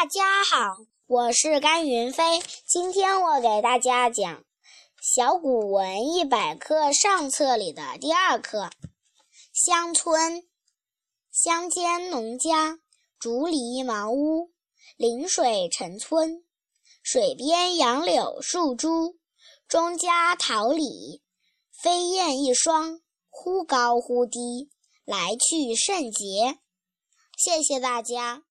大家好，我是甘云飞。今天我给大家讲《小古文一百课上册》里的第二课《乡村》。乡间农家，竹篱茅屋，临水成村。水边杨柳树株，中家桃李。飞燕一双，忽高忽低，来去甚捷。谢谢大家。